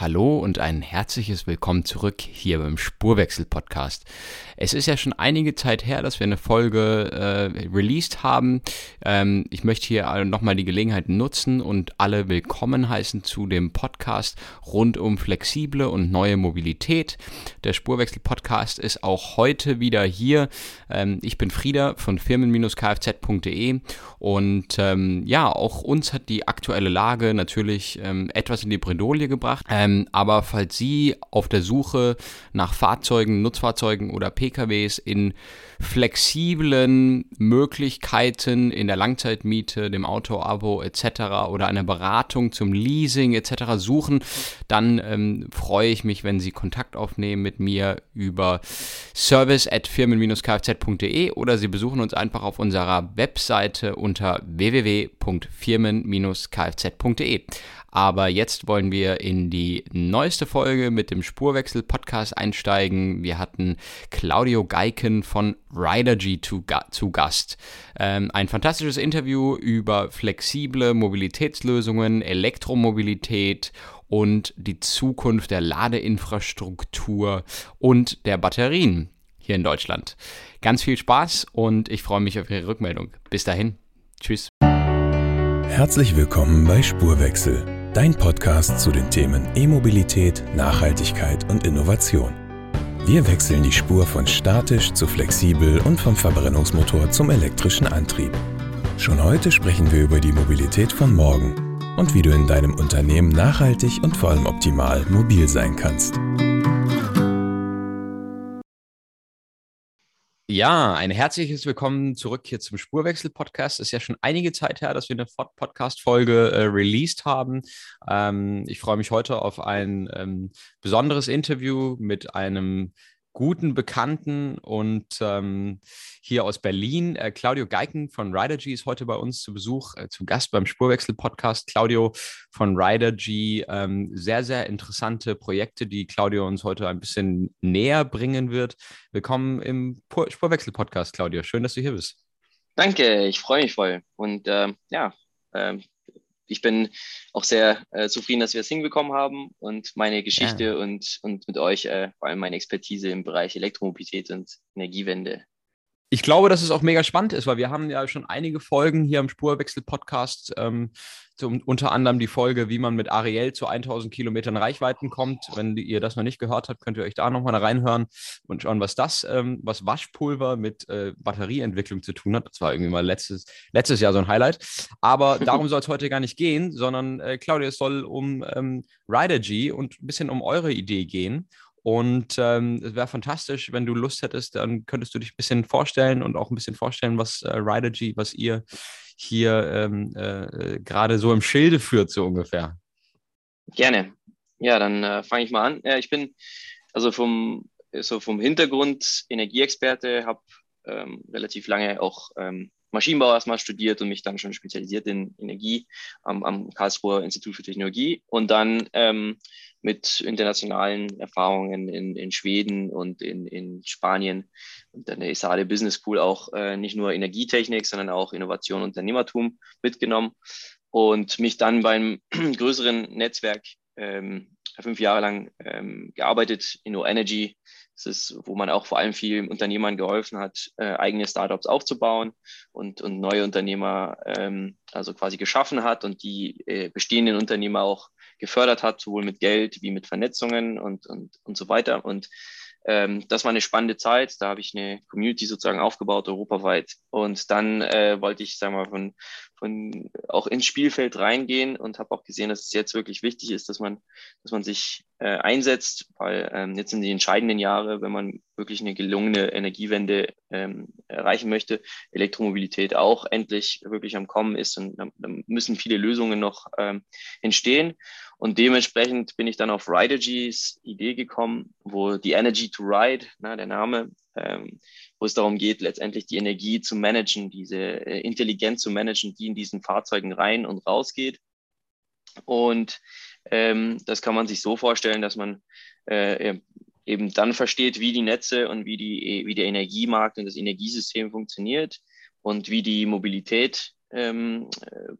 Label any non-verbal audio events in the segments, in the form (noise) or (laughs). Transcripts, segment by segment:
Hallo und ein herzliches Willkommen zurück hier beim Spurwechsel-Podcast. Es ist ja schon einige Zeit her, dass wir eine Folge äh, released haben. Ähm, ich möchte hier nochmal die Gelegenheit nutzen und alle willkommen heißen zu dem Podcast rund um flexible und neue Mobilität. Der Spurwechsel-Podcast ist auch heute wieder hier. Ähm, ich bin Frieda von firmen-kfz.de und ähm, ja, auch uns hat die aktuelle Lage natürlich ähm, etwas in die Bredouille gebracht. Ähm, aber falls Sie auf der Suche nach Fahrzeugen, Nutzfahrzeugen oder PKWs in flexiblen Möglichkeiten in der Langzeitmiete, dem Auto-Abo etc. oder einer Beratung zum Leasing etc. suchen, dann ähm, freue ich mich, wenn Sie Kontakt aufnehmen mit mir über service at firmen-kfz.de oder Sie besuchen uns einfach auf unserer Webseite unter www.firmen-kfz.de. Aber jetzt wollen wir in die neueste Folge mit dem Spurwechsel-Podcast einsteigen. Wir hatten Claudio Geiken von Ridergy zu, zu Gast. Ähm, ein fantastisches Interview über flexible Mobilitätslösungen, Elektromobilität und die Zukunft der Ladeinfrastruktur und der Batterien hier in Deutschland. Ganz viel Spaß und ich freue mich auf Ihre Rückmeldung. Bis dahin. Tschüss. Herzlich willkommen bei Spurwechsel dein Podcast zu den Themen E-Mobilität, Nachhaltigkeit und Innovation. Wir wechseln die Spur von statisch zu flexibel und vom Verbrennungsmotor zum elektrischen Antrieb. Schon heute sprechen wir über die Mobilität von morgen und wie du in deinem Unternehmen nachhaltig und vor allem optimal mobil sein kannst. Ja, ein herzliches Willkommen zurück hier zum Spurwechsel-Podcast. Ist ja schon einige Zeit her, dass wir eine Podcast-Folge äh, released haben. Ähm, ich freue mich heute auf ein ähm, besonderes Interview mit einem guten Bekannten und ähm, hier aus Berlin. Äh, Claudio Geiken von Ridergy ist heute bei uns zu Besuch, äh, zu Gast beim Spurwechsel-Podcast. Claudio von Ridergy, ähm, sehr, sehr interessante Projekte, die Claudio uns heute ein bisschen näher bringen wird. Willkommen im Spurwechsel-Podcast, Claudio. Schön, dass du hier bist. Danke, ich freue mich voll. Und äh, ja, ähm, ich bin auch sehr äh, zufrieden, dass wir es hinbekommen haben und meine Geschichte ja. und, und mit euch äh, vor allem meine Expertise im Bereich Elektromobilität und Energiewende ich glaube, dass es auch mega spannend ist, weil wir haben ja schon einige Folgen hier im Spurwechsel-Podcast, ähm, unter anderem die Folge, wie man mit Ariel zu 1000 Kilometern Reichweiten kommt. Wenn ihr das noch nicht gehört habt, könnt ihr euch da nochmal reinhören und schauen, was das, ähm, was Waschpulver mit äh, Batterieentwicklung zu tun hat. Das war irgendwie mal letztes, letztes Jahr so ein Highlight. Aber (laughs) darum soll es heute gar nicht gehen, sondern äh, Claudia, es soll um ähm, Ridergy und ein bisschen um eure Idee gehen. Und ähm, es wäre fantastisch, wenn du Lust hättest, dann könntest du dich ein bisschen vorstellen und auch ein bisschen vorstellen, was äh, Ridergy, was ihr hier ähm, äh, gerade so im Schilde führt, so ungefähr. Gerne. Ja, dann äh, fange ich mal an. Ja, ich bin also vom, so vom Hintergrund Energieexperte, habe ähm, relativ lange auch ähm, Maschinenbau erstmal studiert und mich dann schon spezialisiert in Energie am, am Karlsruher Institut für Technologie und dann ähm, mit internationalen Erfahrungen in, in Schweden und in, in Spanien und dann der ESADE Business School auch äh, nicht nur Energietechnik, sondern auch Innovation und Unternehmertum mitgenommen und mich dann beim (clears throat) größeren Netzwerk ähm, fünf Jahre lang ähm, gearbeitet, Inno Energy. Das ist, wo man auch vor allem vielen Unternehmern geholfen hat, äh, eigene Startups aufzubauen und, und neue Unternehmer ähm, also quasi geschaffen hat und die äh, bestehenden Unternehmer auch gefördert hat, sowohl mit Geld wie mit Vernetzungen und, und, und so weiter. Und ähm, das war eine spannende Zeit. Da habe ich eine Community sozusagen aufgebaut, europaweit. Und dann äh, wollte ich, sagen wir mal, von, von auch ins Spielfeld reingehen und habe auch gesehen, dass es jetzt wirklich wichtig ist, dass man, dass man sich äh, einsetzt, weil ähm, jetzt sind die entscheidenden Jahre, wenn man wirklich eine gelungene Energiewende ähm, erreichen möchte, Elektromobilität auch endlich wirklich am Kommen ist und da, müssen viele Lösungen noch ähm, entstehen. Und dementsprechend bin ich dann auf Ridergy's Idee gekommen, wo die Energy to Ride, na, der Name, ähm, wo es darum geht, letztendlich die Energie zu managen, diese äh, Intelligenz zu managen, die in diesen Fahrzeugen rein und raus geht. Und ähm, das kann man sich so vorstellen, dass man äh, eben dann versteht, wie die Netze und wie, die, wie der Energiemarkt und das Energiesystem funktioniert und wie die Mobilität ähm,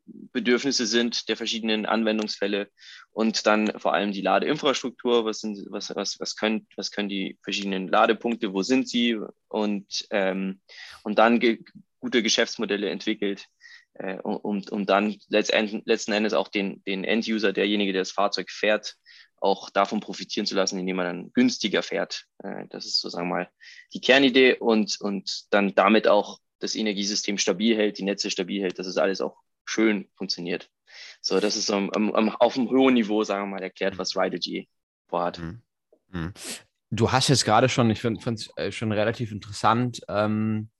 Bedürfnisse sind der verschiedenen Anwendungsfälle und dann vor allem die Ladeinfrastruktur, was, sind, was, was, was, können, was können die verschiedenen Ladepunkte, wo sind sie? Und, ähm, und dann ge gute Geschäftsmodelle entwickelt, äh, um, um dann letzten, letzten Endes auch den, den End-User, derjenige, der das Fahrzeug fährt, auch davon profitieren zu lassen, indem man dann günstiger fährt. Äh, das ist sozusagen mal die Kernidee und, und dann damit auch das Energiesystem stabil hält, die Netze stabil hält, dass es alles auch schön funktioniert. So, das ist so am, am, auf einem hohen Niveau, sagen wir mal, erklärt, was Ridergy vorhat. Mhm. Mhm. Du hast jetzt gerade schon, ich finde es äh, schon relativ interessant, ähm,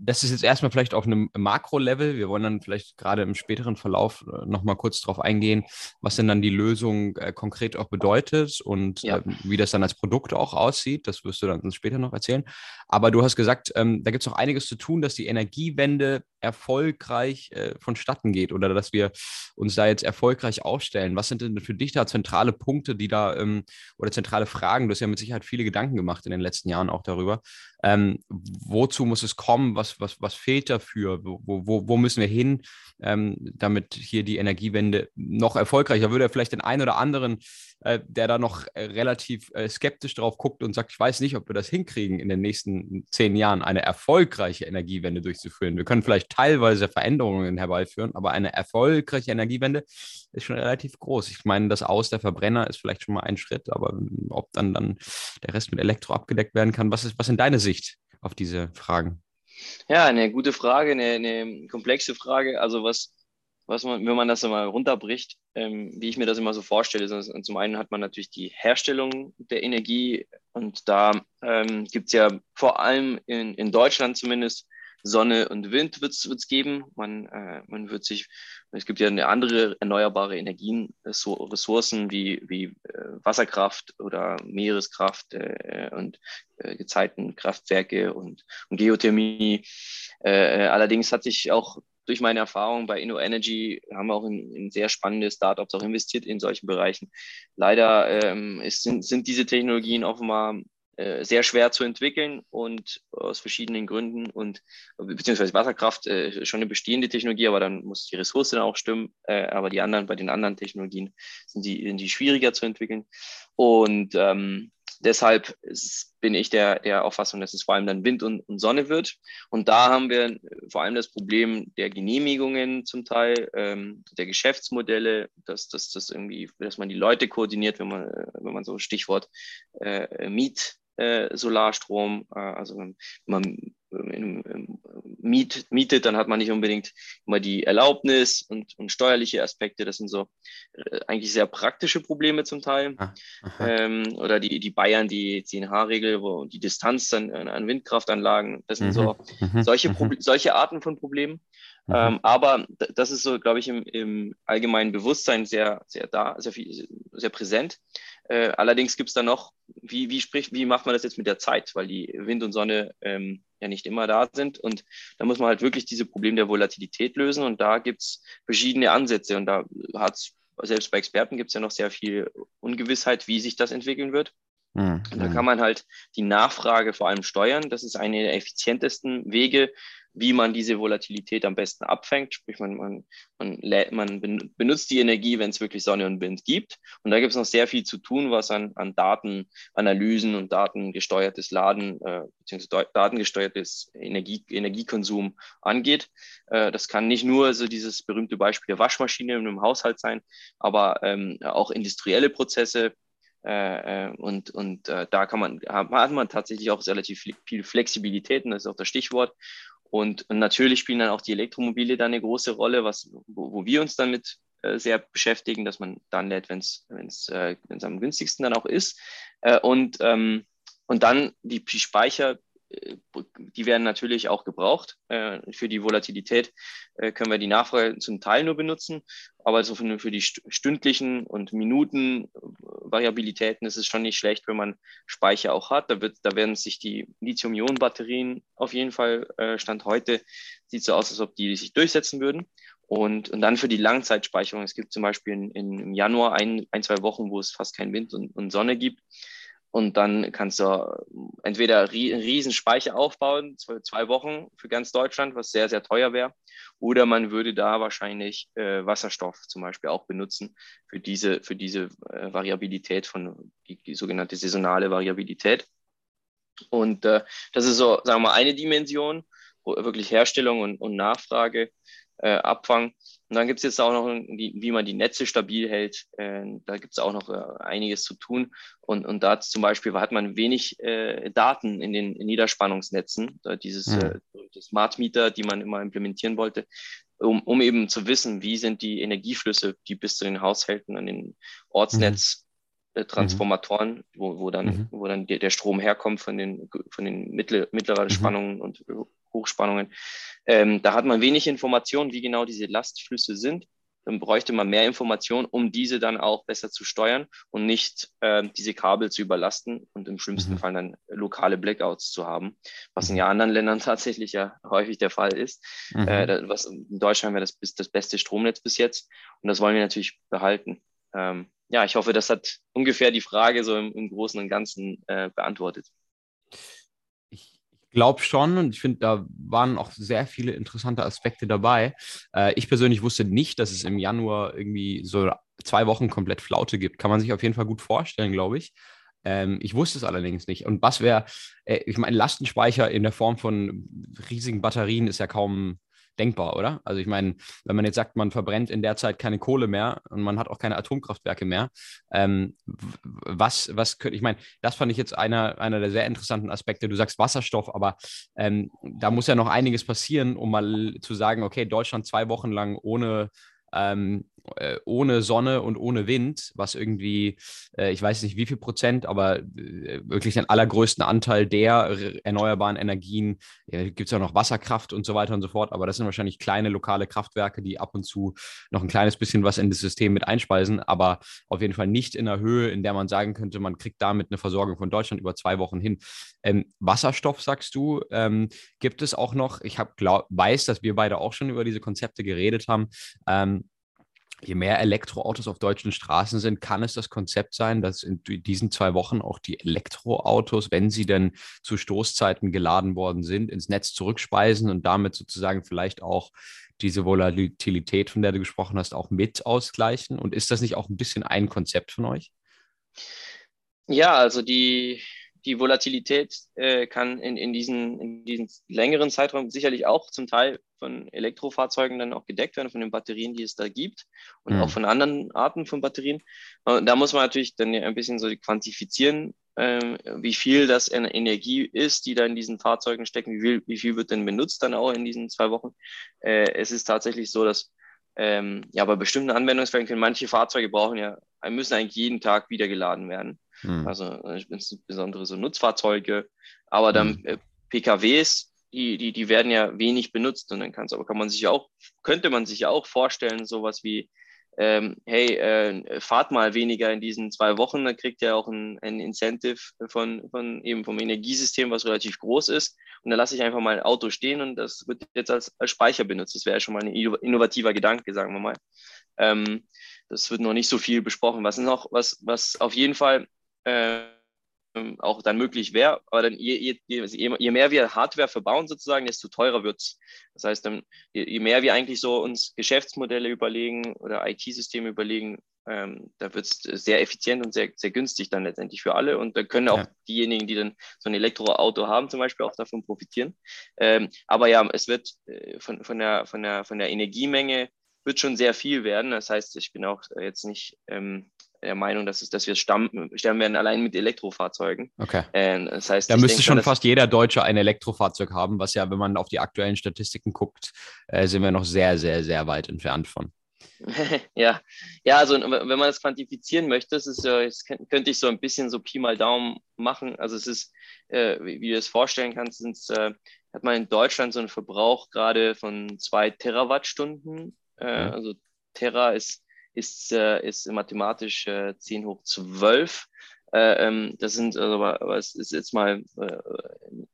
das ist jetzt erstmal vielleicht auf einem Makro-Level. Wir wollen dann vielleicht gerade im späteren Verlauf äh, nochmal kurz darauf eingehen, was denn dann die Lösung äh, konkret auch bedeutet und ja. äh, wie das dann als Produkt auch aussieht. Das wirst du dann später noch erzählen. Aber du hast gesagt, ähm, da gibt es noch einiges zu tun, dass die Energiewende erfolgreich äh, vonstatten geht oder dass wir uns da jetzt erfolgreich aufstellen. Was sind denn für dich da zentrale Punkte, die da ähm, oder zentrale Fragen? Du hast ja mit Sicherheit viele Gedanken gemacht in den letzten Jahren auch darüber. Ähm, wozu muss es kommen? Was, was, was fehlt dafür? Wo, wo, wo müssen wir hin, ähm, damit hier die Energiewende noch erfolgreicher würde? Vielleicht den einen oder anderen äh, der da noch äh, relativ äh, skeptisch drauf guckt und sagt, ich weiß nicht, ob wir das hinkriegen, in den nächsten zehn Jahren eine erfolgreiche Energiewende durchzuführen. Wir können vielleicht teilweise Veränderungen herbeiführen, aber eine erfolgreiche Energiewende ist schon relativ groß. Ich meine, das Aus der Verbrenner ist vielleicht schon mal ein Schritt, aber ob dann, dann der Rest mit Elektro abgedeckt werden kann, was ist, was ist deine Sicht auf diese Fragen? Ja, eine gute Frage, eine, eine komplexe Frage. Also was, was man, wenn man das mal runterbricht, ähm, wie ich mir das immer so vorstelle. Und zum einen hat man natürlich die Herstellung der Energie und da ähm, gibt es ja vor allem in, in Deutschland zumindest Sonne und Wind wird es geben. Man, äh, man wird sich, es gibt ja eine andere erneuerbare Energien, so Ressourcen wie, wie äh, Wasserkraft oder Meereskraft äh, und äh, Gezeitenkraftwerke und, und Geothermie. Äh, allerdings hat sich auch durch meine Erfahrung bei InnoEnergy haben wir auch in, in sehr spannende Startups auch investiert in solchen Bereichen. Leider ähm, ist, sind, sind diese Technologien offenbar äh, sehr schwer zu entwickeln und aus verschiedenen Gründen und beziehungsweise Wasserkraft äh, schon eine bestehende Technologie, aber dann muss die Ressource dann auch stimmen. Äh, aber die anderen, bei den anderen Technologien sind die, sind die schwieriger zu entwickeln. Und ähm, deshalb bin ich der, der Auffassung, dass es vor allem dann Wind und, und, Sonne wird. Und da haben wir vor allem das Problem der Genehmigungen zum Teil, ähm, der Geschäftsmodelle, dass, dass, dass, irgendwie, dass man die Leute koordiniert, wenn man, wenn man so Stichwort äh, Miet äh, Solarstrom. Äh, also wenn man miet, mietet, dann hat man nicht unbedingt immer die Erlaubnis und, und steuerliche Aspekte. Das sind so äh, eigentlich sehr praktische Probleme zum Teil. Ah, ähm, oder die, die Bayern, die 10H-Regel, wo die Distanz an, an Windkraftanlagen, das sind mhm. so mhm. solche, mhm. solche Arten von Problemen. Mhm. Ähm, aber das ist so, glaube ich, im, im allgemeinen Bewusstsein sehr, sehr da, sehr, viel, sehr präsent. Äh, allerdings gibt es da noch, wie, wie, spricht, wie macht man das jetzt mit der Zeit, weil die Wind und Sonne ähm, ja nicht immer da sind. Und da muss man halt wirklich diese Probleme der Volatilität lösen. Und da gibt es verschiedene Ansätze. Und da hat es, selbst bei Experten gibt es ja noch sehr viel Ungewissheit, wie sich das entwickeln wird. Mhm. Und da kann man halt die Nachfrage vor allem steuern. Das ist eine der effizientesten Wege, wie man diese Volatilität am besten abfängt. Sprich, man, man, man, man benutzt die Energie, wenn es wirklich Sonne und Wind gibt. Und da gibt es noch sehr viel zu tun, was an, an Datenanalysen und datengesteuertes Laden äh, bzw. datengesteuertes Energie, Energiekonsum angeht. Äh, das kann nicht nur so dieses berühmte Beispiel der Waschmaschine in einem Haushalt sein, aber ähm, auch industrielle Prozesse, äh, äh, und und äh, da kann man, hat man tatsächlich auch relativ viel Flexibilität, und das ist auch das Stichwort. Und, und natürlich spielen dann auch die Elektromobile da eine große Rolle, was, wo, wo wir uns damit äh, sehr beschäftigen, dass man dann lädt, wenn es äh, am günstigsten dann auch ist. Äh, und, ähm, und dann die, die Speicher, die werden natürlich auch gebraucht. Äh, für die Volatilität äh, können wir die Nachfrage zum Teil nur benutzen, aber so für, die stündlichen und Minuten Variabilitäten ist es schon nicht schlecht, wenn man Speicher auch hat. Da, wird, da werden sich die Lithium-Ionen-Batterien auf jeden Fall Stand heute sieht so aus, als ob die sich durchsetzen würden. Und, und dann für die Langzeitspeicherung. Es gibt zum Beispiel in, in, im Januar ein, ein, zwei Wochen, wo es fast kein Wind und, und Sonne gibt Und dann kannst du entweder einen riesen Speicher aufbauen, zwei Wochen für ganz Deutschland, was sehr, sehr teuer wäre, oder man würde da wahrscheinlich äh, Wasserstoff zum Beispiel auch benutzen für diese, für diese äh, Variabilität von, die, die, sogenannte saisonale Variabilität. Und äh, das ist so, sagen wir mal, eine Dimension, wo wirklich Herstellung und, und Nachfrage äh, Abfang. Und dann gibt es jetzt auch noch, wie, man die Netze stabil hält. Äh, da gibt es auch noch äh, einiges zu tun. Und, und da zum Beispiel hat man wenig äh, Daten in den Niederspannungsnetzen, dieses mhm. äh, Smart Meter, die man immer implementieren wollte, um, um eben zu wissen, wie sind die Energieflüsse, die bis zu den Haushalten an den Ortsnetz mhm. Transformatoren, wo, wo dann, mhm. wo dann der, der, Strom herkommt von den, von den mittleren mhm. Spannungen und Hochspannungen. Ähm, da hat man wenig Informationen, wie genau diese Lastflüsse sind. Dann bräuchte man mehr Informationen, um diese dann auch besser zu steuern und nicht äh, diese Kabel zu überlasten und im schlimmsten mhm. Fall dann lokale Blackouts zu haben, was in ja anderen Ländern (laughs) tatsächlich ja häufig der Fall ist. Mhm. Äh, was, in Deutschland wäre das, das beste Stromnetz bis jetzt und das wollen wir natürlich behalten. Ähm, ja, ich hoffe, das hat ungefähr die Frage so im, im Großen und Ganzen äh, beantwortet glaube schon und ich finde, da waren auch sehr viele interessante Aspekte dabei. Äh, ich persönlich wusste nicht, dass es im Januar irgendwie so zwei Wochen komplett Flaute gibt. Kann man sich auf jeden Fall gut vorstellen, glaube ich. Ähm, ich wusste es allerdings nicht. Und was wäre, äh, ich meine, Lastenspeicher in der Form von riesigen Batterien ist ja kaum denkbar, oder? Also ich meine, wenn man jetzt sagt, man verbrennt in der Zeit keine Kohle mehr und man hat auch keine Atomkraftwerke mehr, ähm, was, was könnte, ich meine, das fand ich jetzt einer, einer der sehr interessanten Aspekte. Du sagst Wasserstoff, aber ähm, da muss ja noch einiges passieren, um mal zu sagen, okay, Deutschland zwei Wochen lang ohne ähm, äh, ohne Sonne und ohne Wind, was irgendwie, äh, ich weiß nicht wie viel Prozent, aber äh, wirklich den allergrößten Anteil der erneuerbaren Energien, gibt es ja noch Wasserkraft und so weiter und so fort, aber das sind wahrscheinlich kleine lokale Kraftwerke, die ab und zu noch ein kleines bisschen was in das System mit einspeisen, aber auf jeden Fall nicht in der Höhe, in der man sagen könnte, man kriegt damit eine Versorgung von Deutschland über zwei Wochen hin. Ähm, Wasserstoff, sagst du, ähm, gibt es auch noch, ich hab, glaub, weiß, dass wir beide auch schon über diese Konzepte geredet haben, ähm, je mehr Elektroautos auf deutschen Straßen sind, kann es das Konzept sein, dass in diesen zwei Wochen auch die Elektroautos, wenn sie denn zu Stoßzeiten geladen worden sind, ins Netz zurückspeisen und damit sozusagen vielleicht auch diese Volatilität, von der du gesprochen hast, auch mit ausgleichen? Und ist das nicht auch ein bisschen ein Konzept von euch? Ja, also die, die Volatilität äh, kann in, in, diesen, in diesen längeren Zeitraum sicherlich auch zum Teil von Elektrofahrzeugen dann auch gedeckt werden, von den Batterien, die es da gibt und mhm. auch von anderen Arten von Batterien. Und da muss man natürlich dann ein bisschen so quantifizieren, äh, wie viel das an Energie ist, die da in diesen Fahrzeugen stecken, wie viel, wie viel wird denn benutzt dann auch in diesen zwei Wochen. Äh, es ist tatsächlich so, dass ähm, ja, bei bestimmten Anwendungsfällen können manche Fahrzeuge brauchen ja, müssen eigentlich jeden Tag wieder geladen werden. Mhm. Also äh, insbesondere so Nutzfahrzeuge, aber dann mhm. äh, PKWs, die, die, die werden ja wenig benutzt und dann kann's, aber kann man sich auch, könnte man sich ja auch vorstellen, sowas wie, ähm, hey, äh, fahrt mal weniger in diesen zwei Wochen, dann kriegt ihr auch ein, ein Incentive von, von eben vom Energiesystem, was relativ groß ist. Und dann lasse ich einfach mal ein Auto stehen und das wird jetzt als, als Speicher benutzt. Das wäre ja schon mal ein innovativer Gedanke, sagen wir mal. Ähm, das wird noch nicht so viel besprochen. Was noch, was, was auf jeden Fall auch dann möglich wäre. Aber dann je, je, je, mehr wir Hardware verbauen sozusagen, desto teurer wird es. Das heißt, dann, je, mehr wir eigentlich so uns Geschäftsmodelle überlegen oder IT-Systeme überlegen, ähm, da wird es sehr effizient und sehr, sehr günstig dann letztendlich für alle. Und da können auch ja. diejenigen, die dann so ein Elektroauto haben, zum Beispiel auch davon profitieren. Ähm, aber ja, es wird äh, von, von, der, von, der, von der Energiemenge wird schon sehr viel werden. Das heißt, ich bin auch jetzt nicht ähm, der Meinung, dass, es, dass wir sterben werden allein mit Elektrofahrzeugen. Okay. Äh, das heißt, da müsste schon fast jeder Deutsche ein Elektrofahrzeug haben, was ja, wenn man auf die aktuellen Statistiken guckt, äh, sind wir noch sehr, sehr, sehr weit entfernt von. (laughs) ja, ja, also wenn man das quantifizieren möchte, das ist ja, das könnte ich so ein bisschen so Pi mal Daumen machen. Also es ist, äh, wie, wie, du es vorstellen kannst, äh, hat man in Deutschland so einen Verbrauch gerade von zwei Terawattstunden. Äh, mhm. Also Terra ist ist, äh, ist mathematisch äh, 10 hoch 12. Äh, ähm, das sind, also, aber, es ist jetzt mal äh,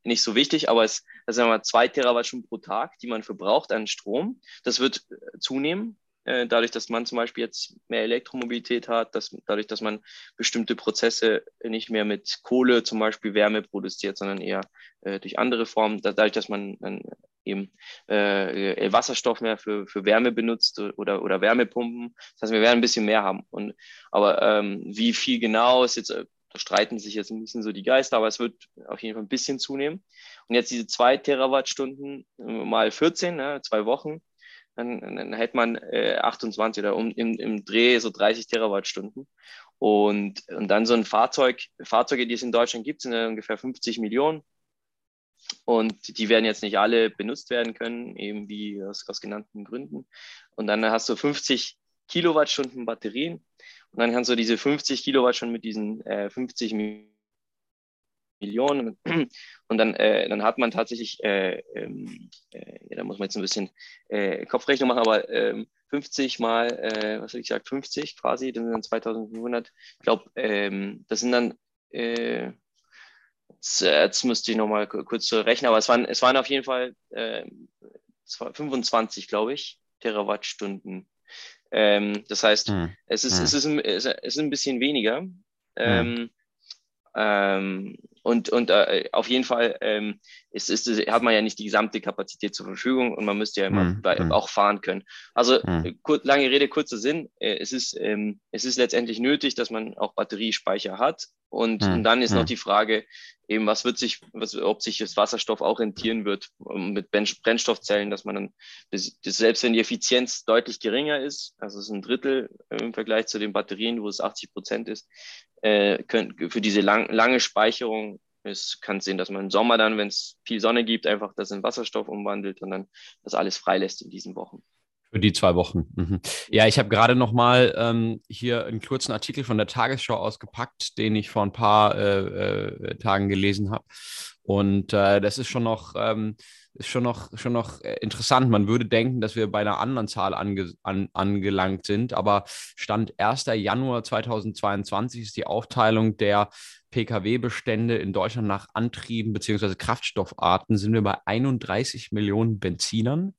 nicht so wichtig, aber es sind mal zwei Terawattstunden pro Tag, die man verbraucht an Strom. Das wird äh, zunehmen. Äh, dadurch, dass man zum Beispiel jetzt mehr Elektromobilität hat, dass, dadurch, dass man bestimmte Prozesse nicht mehr mit Kohle zum Beispiel Wärme produziert, sondern eher äh, durch andere Formen, dadurch, dass man dann eben äh, Wasserstoff mehr für, für Wärme benutzt oder, oder Wärmepumpen. Das heißt, wir werden ein bisschen mehr haben. Und, aber ähm, wie viel genau ist jetzt, äh, da streiten sich jetzt ein bisschen so die Geister, aber es wird auf jeden Fall ein bisschen zunehmen. Und jetzt diese zwei Terawattstunden mal 14, ne, zwei Wochen, dann, dann hätte man äh, 28 oder um, im, im Dreh so 30 Terawattstunden. Und, und dann so ein Fahrzeug, Fahrzeuge, die es in Deutschland gibt, sind ja ungefähr 50 Millionen. Und die werden jetzt nicht alle benutzt werden können, eben wie aus, aus genannten Gründen. Und dann hast du 50 Kilowattstunden Batterien. Und dann kannst du diese 50 Kilowattstunden mit diesen äh, 50 Millionen und dann, äh, dann hat man tatsächlich, äh, ähm, äh, ja, da muss man jetzt ein bisschen äh, Kopfrechnung machen, aber 50 ähm, mal, äh, was habe ich gesagt, 50 quasi, das sind dann 2500. Ich glaube, ähm, das sind dann Jetzt, jetzt müsste ich nochmal kurz rechnen, aber es waren, es waren auf jeden Fall äh, 25, glaube ich, Terawattstunden. Ähm, das heißt, hm. es, ist, hm. es, ist ein, es ist ein bisschen weniger. Hm. Ähm, ähm, und und äh, auf jeden Fall ähm, ist, ist, hat man ja nicht die gesamte Kapazität zur Verfügung und man müsste ja immer mhm. auch fahren können. Also mhm. kur lange Rede, kurzer Sinn. Äh, es, ist, ähm, es ist letztendlich nötig, dass man auch Batteriespeicher hat. Und, mhm. und dann ist noch die Frage, eben was wird sich, was, ob sich das Wasserstoff auch rentieren wird mit Brennstoffzellen, dass man dann, das, selbst wenn die Effizienz deutlich geringer ist, also es ist ein Drittel im Vergleich zu den Batterien, wo es 80 Prozent ist, äh, für diese lang, lange Speicherung es kann sehen, dass man im Sommer dann, wenn es viel Sonne gibt, einfach das in Wasserstoff umwandelt und dann das alles freilässt in diesen Wochen. Für die zwei Wochen. Mhm. Ja, ich habe gerade noch mal ähm, hier einen kurzen Artikel von der Tagesschau ausgepackt, den ich vor ein paar äh, äh, Tagen gelesen habe. Und äh, das ist schon noch, ähm, ist schon noch, schon noch äh, interessant. Man würde denken, dass wir bei einer anderen Zahl ange, an, angelangt sind, aber Stand 1. Januar 2022 ist die Aufteilung der Pkw-Bestände in Deutschland nach Antrieben bzw. Kraftstoffarten sind wir bei 31 Millionen Benzinern,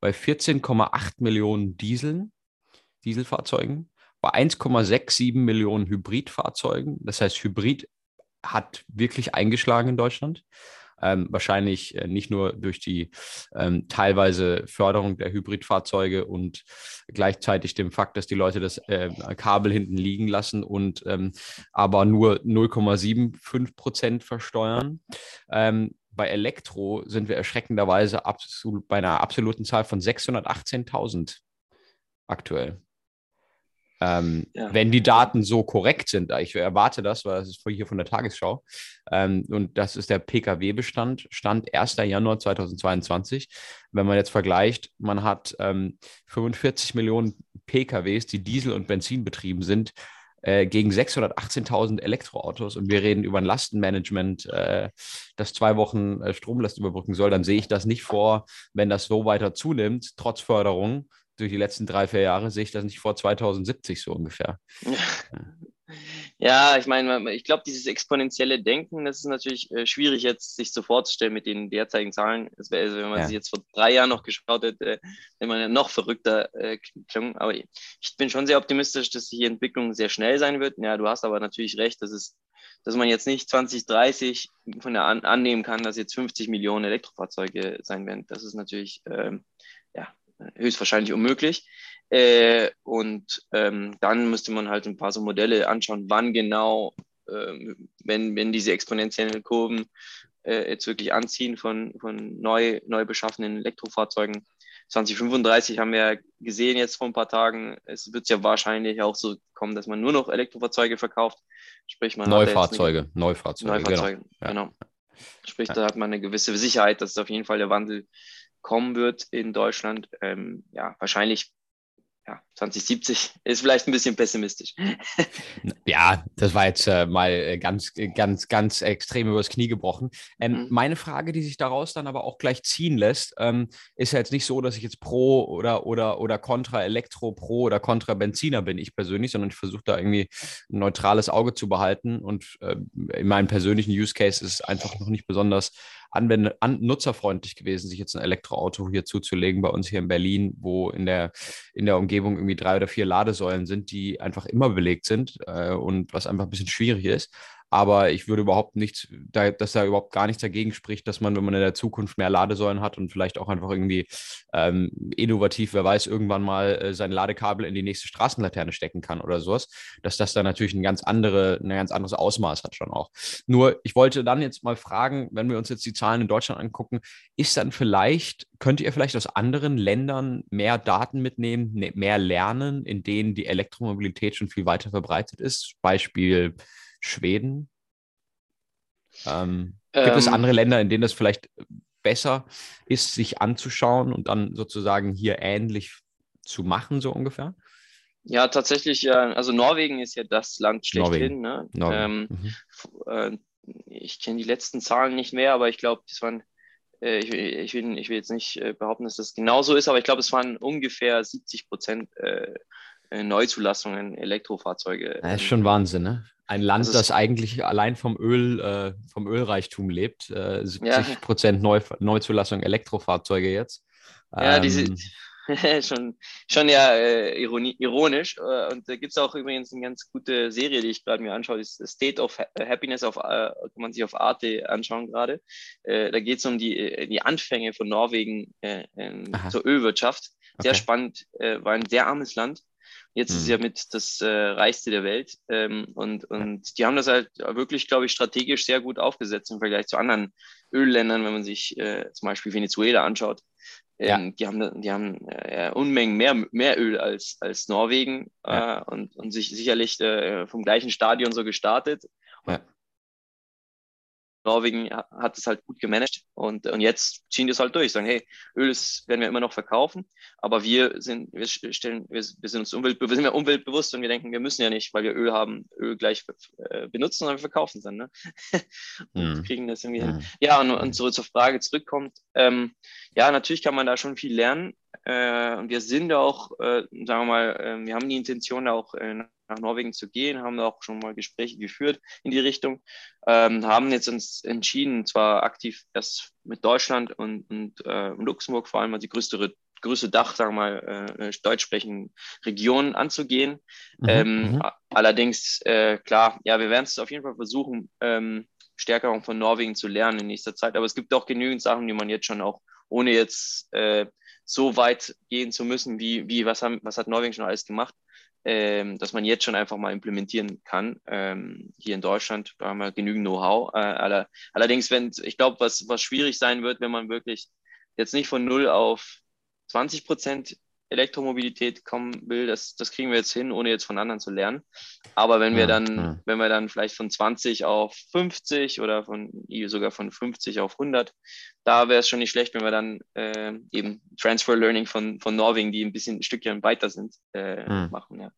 bei 14,8 Millionen Dieseln, Dieselfahrzeugen, bei 1,67 Millionen Hybridfahrzeugen. Das heißt, Hybrid hat wirklich eingeschlagen in Deutschland. Ähm, wahrscheinlich äh, nicht nur durch die ähm, teilweise Förderung der Hybridfahrzeuge und gleichzeitig dem Fakt, dass die Leute das äh, Kabel hinten liegen lassen und ähm, aber nur 0,75 Prozent versteuern. Bei Elektro sind wir erschreckenderweise absolut, bei einer absoluten Zahl von 618.000 aktuell. Ähm, ja. Wenn die Daten so korrekt sind, ich erwarte das, weil das ist hier von der Tagesschau, ähm, und das ist der Pkw-Bestand, Stand 1. Januar 2022. Wenn man jetzt vergleicht, man hat ähm, 45 Millionen PKWs, die Diesel- und Benzin betrieben sind, äh, gegen 618.000 Elektroautos und wir reden über ein Lastenmanagement, äh, das zwei Wochen äh, Stromlast überbrücken soll, dann sehe ich das nicht vor, wenn das so weiter zunimmt, trotz Förderung durch die letzten drei, vier Jahre, sehe ich das nicht vor 2070 so ungefähr. Ja, ich meine, ich glaube, dieses exponentielle Denken, das ist natürlich äh, schwierig jetzt sich so vorzustellen mit den derzeitigen Zahlen. Das wäre, also, wenn man ja. sich jetzt vor drei Jahren noch geschaut hätte, wenn man ja noch verrückter äh, klungen. Aber ich bin schon sehr optimistisch, dass die Entwicklung sehr schnell sein wird. Ja, du hast aber natürlich recht, dass es dass man jetzt nicht 2030 von der an, annehmen kann, dass jetzt 50 Millionen Elektrofahrzeuge sein werden. Das ist natürlich ähm, ja, höchstwahrscheinlich unmöglich. Äh, und ähm, dann müsste man halt ein paar so Modelle anschauen, wann genau, äh, wenn, wenn diese exponentiellen Kurven äh, jetzt wirklich anziehen von, von neu, neu beschaffenen Elektrofahrzeugen. 2035 haben wir gesehen jetzt vor ein paar Tagen, es wird ja wahrscheinlich auch so kommen, dass man nur noch Elektrofahrzeuge verkauft. Sprich, man Neufahrzeuge, Neufahrzeuge, Neufahrzeuge, genau. genau. Sprich, ja. da hat man eine gewisse Sicherheit, dass auf jeden Fall der Wandel kommen wird in Deutschland. Ähm, ja, wahrscheinlich ja, 2070 ist vielleicht ein bisschen pessimistisch. (laughs) Ja, das war jetzt äh, mal äh, ganz, ganz, ganz extrem übers Knie gebrochen. Ähm, mhm. Meine Frage, die sich daraus dann aber auch gleich ziehen lässt, ähm, ist ja jetzt nicht so, dass ich jetzt pro oder, oder, oder kontra Elektro, pro oder kontra Benziner bin, ich persönlich, sondern ich versuche da irgendwie ein neutrales Auge zu behalten. Und äh, in meinem persönlichen Use Case ist es einfach noch nicht besonders anwender, an, nutzerfreundlich gewesen, sich jetzt ein Elektroauto hier zuzulegen bei uns hier in Berlin, wo in der, in der Umgebung irgendwie drei oder vier Ladesäulen sind, die einfach immer belegt sind äh, und was einfach ein bisschen schwierig ist. Aber ich würde überhaupt nichts, da, dass da überhaupt gar nichts dagegen spricht, dass man, wenn man in der Zukunft mehr Ladesäulen hat und vielleicht auch einfach irgendwie ähm, innovativ, wer weiß, irgendwann mal äh, sein Ladekabel in die nächste Straßenlaterne stecken kann oder sowas, dass das dann natürlich ein ganz andere, ein ganz anderes Ausmaß hat schon auch. Nur, ich wollte dann jetzt mal fragen, wenn wir uns jetzt die Zahlen in Deutschland angucken, ist dann vielleicht, könnt ihr vielleicht aus anderen Ländern mehr Daten mitnehmen, ne, mehr lernen, in denen die Elektromobilität schon viel weiter verbreitet ist? Beispiel Schweden? Ähm, gibt ähm, es andere Länder, in denen das vielleicht besser ist, sich anzuschauen und dann sozusagen hier ähnlich zu machen, so ungefähr? Ja, tatsächlich, also Norwegen ist ja das Land schlechthin. Ne? Ähm, mhm. äh, ich kenne die letzten Zahlen nicht mehr, aber ich glaube, das waren, äh, ich, ich, will, ich will jetzt nicht äh, behaupten, dass das genauso ist, aber ich glaube, es waren ungefähr 70 Prozent äh, äh, Neuzulassungen Elektrofahrzeuge. Das ist schon Wahnsinn, ne? Ein Land, das, das eigentlich allein vom Öl, äh, vom Ölreichtum lebt. Äh, 70 ja. Prozent Neu Neuzulassung Elektrofahrzeuge jetzt. Ja, ähm, diese, (laughs) schon, schon ja äh, ironi ironisch. Äh, und da gibt es auch übrigens eine ganz gute Serie, die ich gerade mir anschaue, das ist State of Happiness, auf, äh, kann man sich auf Arte anschauen gerade. Äh, da geht es um die, äh, die Anfänge von Norwegen äh, zur Ölwirtschaft. Sehr okay. spannend, war ein sehr armes Land Jetzt mhm. ist es ja hm. mit das äh, reichste der Welt. Ähm, und, und die haben das halt wirklich, glaube ich, strategisch sehr gut aufgesetzt im Vergleich zu anderen Ölländern, wenn man sich äh, zum Beispiel Venezuela anschaut. Ähm, ja. Die haben, die haben äh, Unmengen mehr, mehr Öl als, als Norwegen ja. äh, und, und sich sicherlich äh, vom gleichen Stadion so gestartet. Ja. Norwegen hat es halt gut gemanagt und, und jetzt ziehen die es halt durch, sagen, hey, Öl ist, werden wir immer noch verkaufen, aber wir sind, wir stellen, wir, wir sind uns umweltbewusst, sind wir umweltbewusst und wir denken, wir müssen ja nicht, weil wir Öl haben, Öl gleich äh, benutzen, sondern wir verkaufen es dann, ne? (laughs) und mhm. kriegen das irgendwie mhm. hin. Ja, und, und so zur Frage zurückkommt, ähm, ja, natürlich kann man da schon viel lernen äh, und wir sind auch, äh, sagen wir mal, äh, wir haben die Intention auch äh, nach Norwegen zu gehen, haben auch schon mal Gespräche geführt in die Richtung, ähm, haben jetzt uns entschieden, zwar aktiv erst mit Deutschland und, und äh, Luxemburg vor allem, also die größte, größte Dach, sagen wir mal, äh, deutsch sprechenden Region anzugehen. Mhm, ähm, mhm. allerdings, äh, klar, ja, wir werden es auf jeden Fall versuchen, ähm, stärker auch von Norwegen zu lernen in nächster Zeit, aber es gibt auch genügend Sachen, die man jetzt schon auch ohne jetzt äh, so weit gehen zu müssen, wie, wie was, haben, was hat Norwegen schon alles gemacht, ähm, dass man jetzt schon einfach mal implementieren kann. Ähm, hier in Deutschland da haben wir genügend Know-how. Äh, aller, allerdings, wenn ich glaube, was, was schwierig sein wird, wenn man wirklich jetzt nicht von 0 auf 20 Prozent Elektromobilität kommen will, das, das kriegen wir jetzt hin, ohne jetzt von anderen zu lernen. Aber wenn wir dann, ja. wenn wir dann vielleicht von 20 auf 50 oder von sogar von 50 auf 100, da wäre es schon nicht schlecht, wenn wir dann äh, eben Transfer Learning von, von Norwegen, die ein bisschen ein Stückchen weiter sind, äh, mhm. machen. Ja.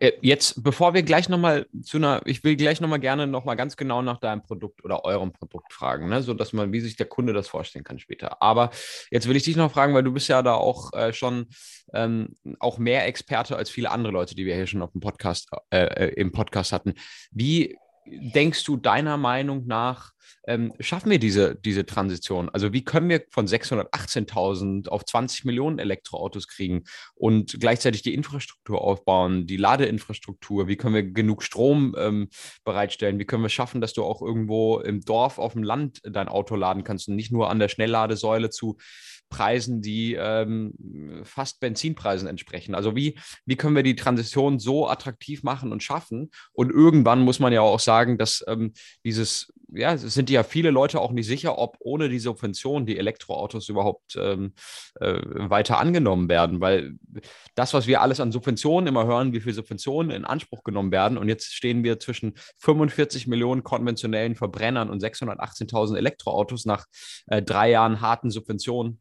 Äh, jetzt, bevor wir gleich nochmal zu einer, ich will gleich nochmal gerne nochmal ganz genau nach deinem Produkt oder eurem Produkt fragen, ne? so dass man, wie sich der Kunde das vorstellen kann später. Aber jetzt will ich dich noch fragen, weil du bist ja da auch äh, schon ähm, auch mehr Experte als viele andere Leute, die wir hier schon auf dem Podcast, äh, äh im Podcast hatten. Wie denkst du deiner Meinung nach, ähm, schaffen wir diese, diese Transition? Also wie können wir von 618.000 auf 20 Millionen Elektroautos kriegen und gleichzeitig die Infrastruktur aufbauen, die Ladeinfrastruktur? Wie können wir genug Strom ähm, bereitstellen? Wie können wir schaffen, dass du auch irgendwo im Dorf, auf dem Land dein Auto laden kannst und nicht nur an der Schnellladesäule zu Preisen, die ähm, fast Benzinpreisen entsprechen. Also wie, wie können wir die Transition so attraktiv machen und schaffen? Und irgendwann muss man ja auch sagen, dass ähm, dieses, ja, es sind ja viele Leute auch nicht sicher, ob ohne die Subvention die Elektroautos überhaupt ähm, äh, weiter angenommen werden, weil das, was wir alles an Subventionen immer hören, wie viele Subventionen in Anspruch genommen werden und jetzt stehen wir zwischen 45 Millionen konventionellen Verbrennern und 618.000 Elektroautos nach äh, drei Jahren harten Subventionen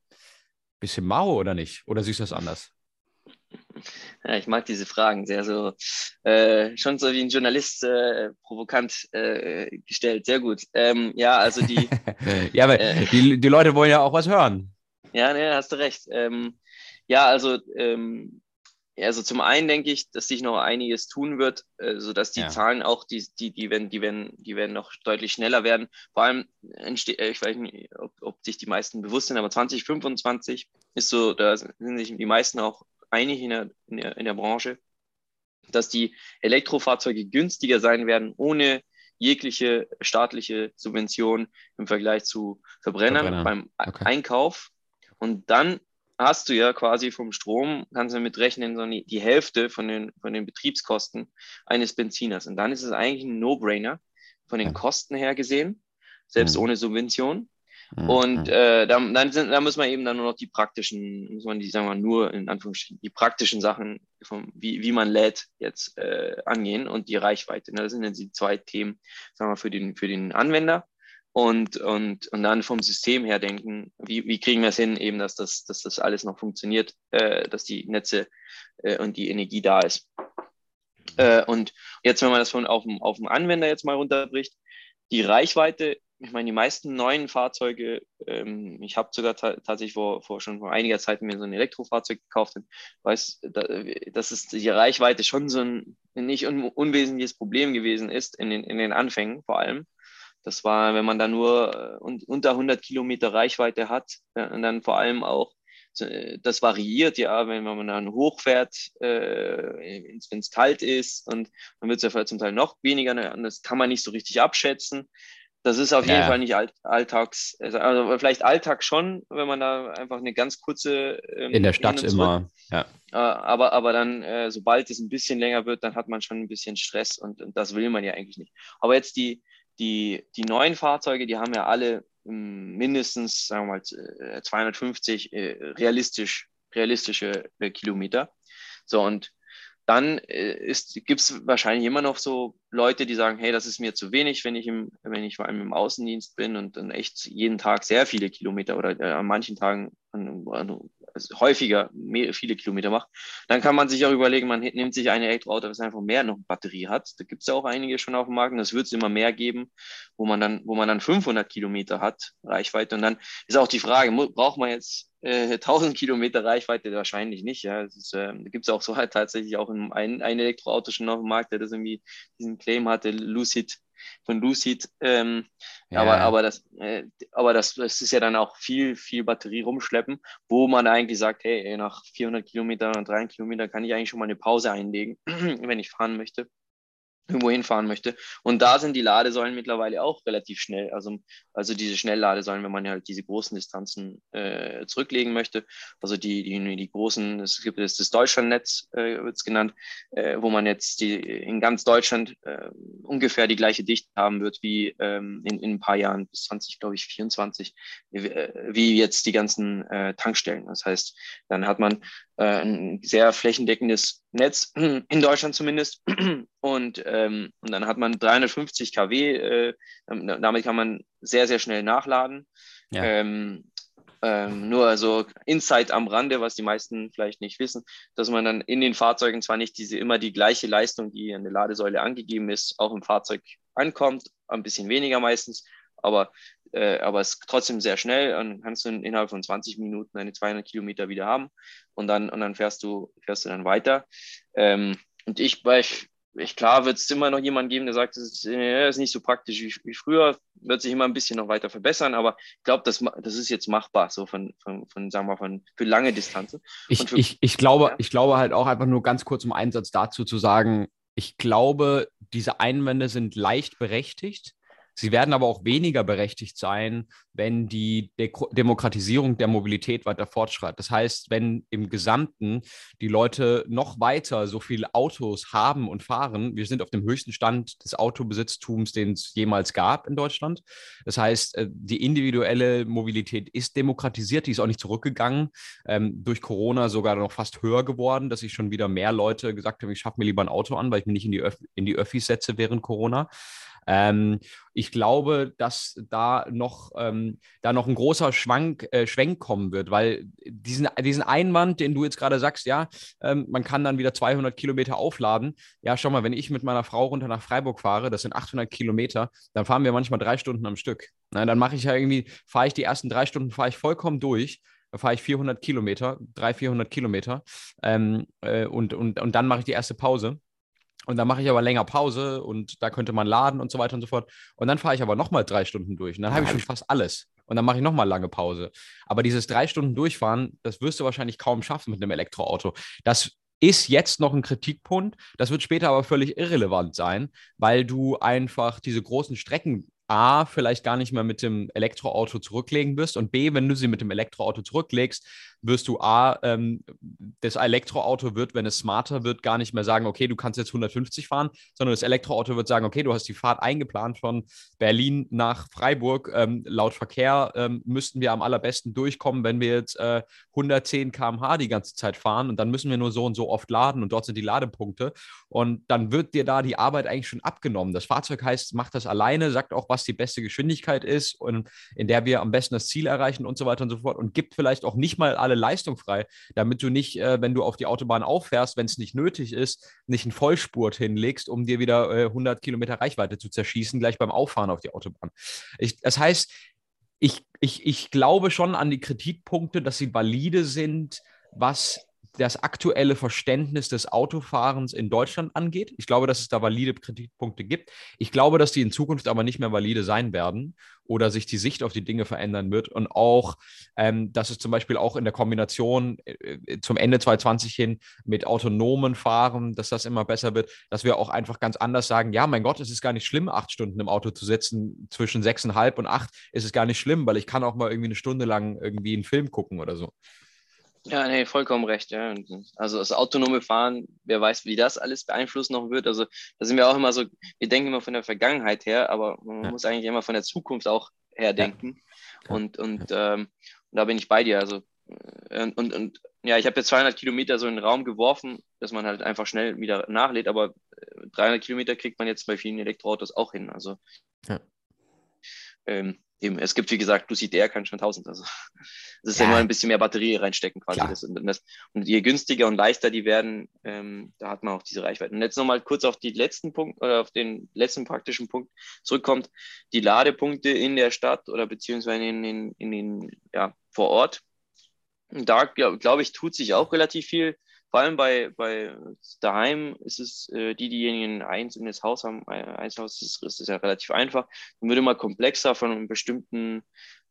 bisschen mau oder nicht? Oder siehst du das anders? Ja, ich mag diese Fragen sehr so, äh, schon so wie ein Journalist äh, provokant äh, gestellt. Sehr gut. Ähm, ja, also die. (laughs) ja, aber äh, die, die Leute wollen ja auch was hören. Ja, ne, hast du recht. Ähm, ja, also ähm, also zum einen denke ich, dass sich noch einiges tun wird, äh, sodass die ja. Zahlen auch, die, die, die, werden, die, werden, die werden noch deutlich schneller werden. Vor allem, entsteht, äh, ich weiß nicht, ob, ob sich die meisten bewusst sind, aber 2025 ist so, da sind sich die meisten auch einig in der, in der, in der Branche, dass die Elektrofahrzeuge günstiger sein werden, ohne jegliche staatliche Subvention im Vergleich zu Verbrennern Verbrenner. beim okay. Einkauf. Und dann hast du ja quasi vom Strom, kannst du mitrechnen, so die Hälfte von den, von den Betriebskosten eines Benziners. Und dann ist es eigentlich ein No-Brainer von den Kosten her gesehen, selbst mhm. ohne Subvention. Mhm. Und äh, dann, dann, sind, dann muss man eben dann nur noch die praktischen, muss man die, sagen wir mal, nur in Anführungsstrichen, die praktischen Sachen, vom, wie, wie man lädt, jetzt äh, angehen und die Reichweite. Ne? Das sind dann die zwei Themen, sagen wir, für den, für den Anwender und, und, und dann vom System her denken, wie, wie kriegen wir es hin, eben, dass das, dass das alles noch funktioniert, äh, dass die Netze äh, und die Energie da ist. Äh, und jetzt, wenn man das von auf dem, auf dem Anwender jetzt mal runterbricht, die Reichweite, ich meine, die meisten neuen Fahrzeuge, ähm, ich habe sogar tatsächlich vor, vor schon vor einiger Zeit mir so ein Elektrofahrzeug gekauft und weiß, da, dass es die Reichweite schon so ein nicht un unwesentliches Problem gewesen ist in den, in den Anfängen vor allem. Das war, wenn man da nur äh, unter 100 Kilometer Reichweite hat und dann vor allem auch, äh, das variiert ja, wenn man dann hochfährt, äh, wenn es kalt ist und dann wird es ja zum Teil noch weniger, ne, das kann man nicht so richtig abschätzen. Das ist auf ja. jeden Fall nicht All Alltags, also, also vielleicht Alltag schon, wenn man da einfach eine ganz kurze. Ähm, In der Stadt immer, ja. Aber, aber dann, äh, sobald es ein bisschen länger wird, dann hat man schon ein bisschen Stress und, und das will man ja eigentlich nicht. Aber jetzt die, die, die neuen Fahrzeuge, die haben ja alle hm, mindestens, sagen wir mal, 250 äh, äh, realistisch, realistische äh, Kilometer. So, und dann gibt es wahrscheinlich immer noch so Leute, die sagen, hey, das ist mir zu wenig, wenn ich im, wenn ich vor allem im Außendienst bin und dann echt jeden Tag sehr viele Kilometer oder äh, an manchen Tagen an, an, häufiger mehr, viele Kilometer macht, dann kann man sich auch überlegen, man nimmt sich ein Elektroauto, das einfach mehr noch Batterie hat. Da gibt es ja auch einige schon auf dem Markt und das wird es immer mehr geben, wo man dann, wo man dann 500 Kilometer hat Reichweite und dann ist auch die Frage, braucht man jetzt äh, 1000 Kilometer Reichweite? Wahrscheinlich nicht, ja. Ist, äh, da gibt es auch so halt tatsächlich auch ein, ein Elektroauto schon auf dem Markt, der das irgendwie diesen Claim hatte, Lucid von Lucid. Ähm, ja. Aber, aber, das, äh, aber das, das ist ja dann auch viel, viel Batterie rumschleppen, wo man eigentlich sagt, hey, nach 400 Kilometern oder 300 Kilometern kann ich eigentlich schon mal eine Pause einlegen, (clears throat) wenn ich fahren möchte irgendwo hinfahren möchte. Und da sind die Ladesäulen mittlerweile auch relativ schnell. Also, also diese Schnellladesäulen, wenn man halt diese großen Distanzen äh, zurücklegen möchte. Also die, die, die großen, es gibt das, das Deutschlandnetz, äh, wird es genannt, äh, wo man jetzt die, in ganz Deutschland äh, ungefähr die gleiche Dichte haben wird wie ähm, in, in ein paar Jahren, bis 20, glaube ich, 24, wie, äh, wie jetzt die ganzen äh, Tankstellen. Das heißt, dann hat man ein sehr flächendeckendes Netz, (clears throat) in Deutschland zumindest. (clears throat) Und, ähm, und dann hat man 350 kW, äh, damit kann man sehr, sehr schnell nachladen. Ja. Ähm, ähm, nur also Insight am Rande, was die meisten vielleicht nicht wissen, dass man dann in den Fahrzeugen zwar nicht diese immer die gleiche Leistung, die an der Ladesäule angegeben ist, auch im Fahrzeug ankommt, ein bisschen weniger meistens, aber äh, aber es ist trotzdem sehr schnell. Dann kannst du innerhalb von 20 Minuten deine 200 Kilometer wieder haben und dann, und dann fährst du, fährst du dann weiter. Ähm, und ich, bei, ich, klar wird es immer noch jemanden geben, der sagt, das ist, äh, ist nicht so praktisch wie, wie, früher, wird sich immer ein bisschen noch weiter verbessern, aber ich glaube, das, das ist jetzt machbar, so von, von, von sagen wir, von, für lange Distanzen. Ich, für, ich, ich, glaube, ja. ich glaube halt auch einfach nur ganz kurz um Einsatz dazu zu sagen, ich glaube, diese Einwände sind leicht berechtigt. Sie werden aber auch weniger berechtigt sein, wenn die De Demokratisierung der Mobilität weiter fortschreitet. Das heißt, wenn im Gesamten die Leute noch weiter so viele Autos haben und fahren, wir sind auf dem höchsten Stand des Autobesitztums, den es jemals gab in Deutschland. Das heißt, äh, die individuelle Mobilität ist demokratisiert, die ist auch nicht zurückgegangen. Ähm, durch Corona sogar noch fast höher geworden, dass sich schon wieder mehr Leute gesagt haben, ich schaffe mir lieber ein Auto an, weil ich mich nicht in die, Öf in die Öffis setze während Corona. Ähm, ich glaube, dass da noch, ähm, da noch ein großer Schwank, äh, Schwenk kommen wird, weil diesen, diesen Einwand, den du jetzt gerade sagst, ja, ähm, man kann dann wieder 200 Kilometer aufladen. Ja, schau mal, wenn ich mit meiner Frau runter nach Freiburg fahre, das sind 800 Kilometer, dann fahren wir manchmal drei Stunden am Stück. Na, dann mache ich ja irgendwie, fahre ich die ersten drei Stunden, fahre ich vollkommen durch fahre ich 400 Kilometer, 300, 400 Kilometer ähm, äh, und, und, und dann mache ich die erste Pause. Und dann mache ich aber länger Pause und da könnte man laden und so weiter und so fort. Und dann fahre ich aber nochmal drei Stunden durch. Und dann habe ich schon fast alles. Und dann mache ich nochmal lange Pause. Aber dieses drei Stunden durchfahren, das wirst du wahrscheinlich kaum schaffen mit einem Elektroauto. Das ist jetzt noch ein Kritikpunkt. Das wird später aber völlig irrelevant sein, weil du einfach diese großen Strecken A, vielleicht gar nicht mehr mit dem Elektroauto zurücklegen wirst und B, wenn du sie mit dem Elektroauto zurücklegst, wirst du A, ähm, das Elektroauto wird, wenn es smarter wird, gar nicht mehr sagen, okay, du kannst jetzt 150 fahren, sondern das Elektroauto wird sagen, okay, du hast die Fahrt eingeplant von Berlin nach Freiburg. Ähm, laut Verkehr ähm, müssten wir am allerbesten durchkommen, wenn wir jetzt äh, 110 km/h die ganze Zeit fahren und dann müssen wir nur so und so oft laden und dort sind die Ladepunkte und dann wird dir da die Arbeit eigentlich schon abgenommen. Das Fahrzeug heißt, macht das alleine, sagt auch, was die beste Geschwindigkeit ist und in der wir am besten das Ziel erreichen und so weiter und so fort und gibt vielleicht auch nicht mal alle maximale Leistung frei, damit du nicht, äh, wenn du auf die Autobahn auffährst, wenn es nicht nötig ist, nicht einen Vollspurt hinlegst, um dir wieder äh, 100 Kilometer Reichweite zu zerschießen, gleich beim Auffahren auf die Autobahn. Ich, das heißt, ich, ich, ich glaube schon an die Kritikpunkte, dass sie valide sind, was das aktuelle Verständnis des Autofahrens in Deutschland angeht. Ich glaube, dass es da valide Kritikpunkte gibt. Ich glaube, dass die in Zukunft aber nicht mehr valide sein werden oder sich die Sicht auf die Dinge verändern wird. Und auch, ähm, dass es zum Beispiel auch in der Kombination äh, zum Ende 2020 hin mit autonomen Fahren, dass das immer besser wird, dass wir auch einfach ganz anders sagen, ja, mein Gott, es ist gar nicht schlimm, acht Stunden im Auto zu sitzen. Zwischen sechseinhalb und acht ist es gar nicht schlimm, weil ich kann auch mal irgendwie eine Stunde lang irgendwie einen Film gucken oder so. Ja, nee, vollkommen recht. Ja. Also das autonome Fahren, wer weiß, wie das alles beeinflussen noch wird. Also da sind wir auch immer so, wir denken immer von der Vergangenheit her, aber man ja. muss eigentlich immer von der Zukunft auch her denken. Ja. Und, und, ähm, und da bin ich bei dir. Also äh, und, und, und ja, ich habe jetzt 200 Kilometer so in den Raum geworfen, dass man halt einfach schnell wieder nachlädt, aber 300 äh, Kilometer kriegt man jetzt bei vielen Elektroautos auch hin. Also ja. ähm, eben, es gibt, wie gesagt, Lucid Air kann schon 1000. Also, das ist ja, nur ein bisschen mehr Batterie reinstecken quasi. Das, und, das, und je günstiger und leichter die werden, ähm, da hat man auch diese Reichweite. Und jetzt nochmal kurz auf die letzten Punkt oder auf den letzten praktischen Punkt zurückkommt. Die Ladepunkte in der Stadt oder beziehungsweise in den, in den ja, vor Ort. Und da, glaube glaub ich, tut sich auch relativ viel vor allem bei, bei daheim ist es, äh, die, diejenigen eins in das Haus haben, ein Einzelhaus, ist, ist ja relativ einfach. Dann wird immer komplexer von bestimmten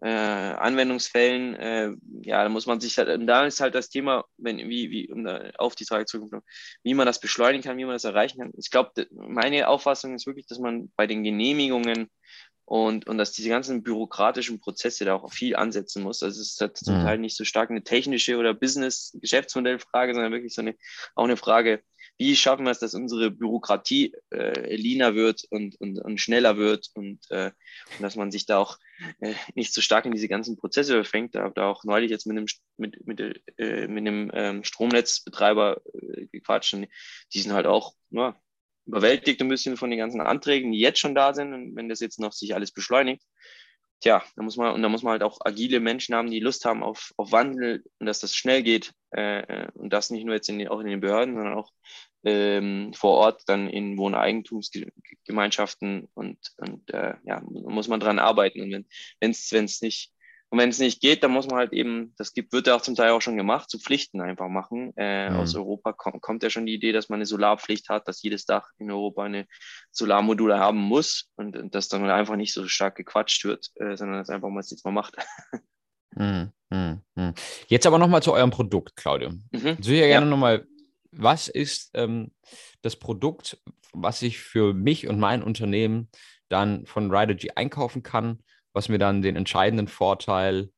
äh, Anwendungsfällen. Äh, ja, da muss man sich halt, und da ist halt das Thema, wenn, wie, wie, um da auf die Frage zurückzukommen, wie man das beschleunigen kann, wie man das erreichen kann. Ich glaube, meine Auffassung ist wirklich, dass man bei den Genehmigungen und, und dass diese ganzen bürokratischen Prozesse da auch viel ansetzen muss. Also es ist halt zum mhm. Teil nicht so stark eine technische oder Business-Geschäftsmodellfrage, sondern wirklich so eine, auch eine Frage, wie schaffen wir es, dass unsere Bürokratie äh, leaner wird und, und, und schneller wird und, äh, und dass man sich da auch äh, nicht so stark in diese ganzen Prozesse verfängt. Da habe da auch neulich jetzt mit einem, mit, mit, äh, mit einem ähm, Stromnetzbetreiber äh, gequatscht und die sind halt auch, ja, überwältigt ein bisschen von den ganzen Anträgen, die jetzt schon da sind. Und wenn das jetzt noch sich alles beschleunigt, tja, da muss man, und da muss man halt auch agile Menschen haben, die Lust haben auf, auf Wandel und dass das schnell geht. Äh, und das nicht nur jetzt in den, auch in den Behörden, sondern auch ähm, vor Ort dann in Wohneigentumsgemeinschaften und, und äh, ja, muss man dran arbeiten. Und wenn es nicht und wenn es nicht geht, dann muss man halt eben, das gibt, wird ja auch zum Teil auch schon gemacht, zu Pflichten einfach machen. Äh, mhm. Aus Europa kommt, kommt ja schon die Idee, dass man eine Solarpflicht hat, dass jedes Dach in Europa eine Solarmodule haben muss und, und dass dann einfach nicht so stark gequatscht wird, äh, sondern dass einfach mal es jetzt mal macht. (laughs) Mhm. Mhm. Jetzt aber nochmal zu eurem Produkt, Claudio. Mhm. Ich würde ja gerne ja. nochmal, was ist ähm, das Produkt, was ich für mich und mein Unternehmen dann von Ridergy einkaufen kann? Was mir dann den entscheidenden Vorteil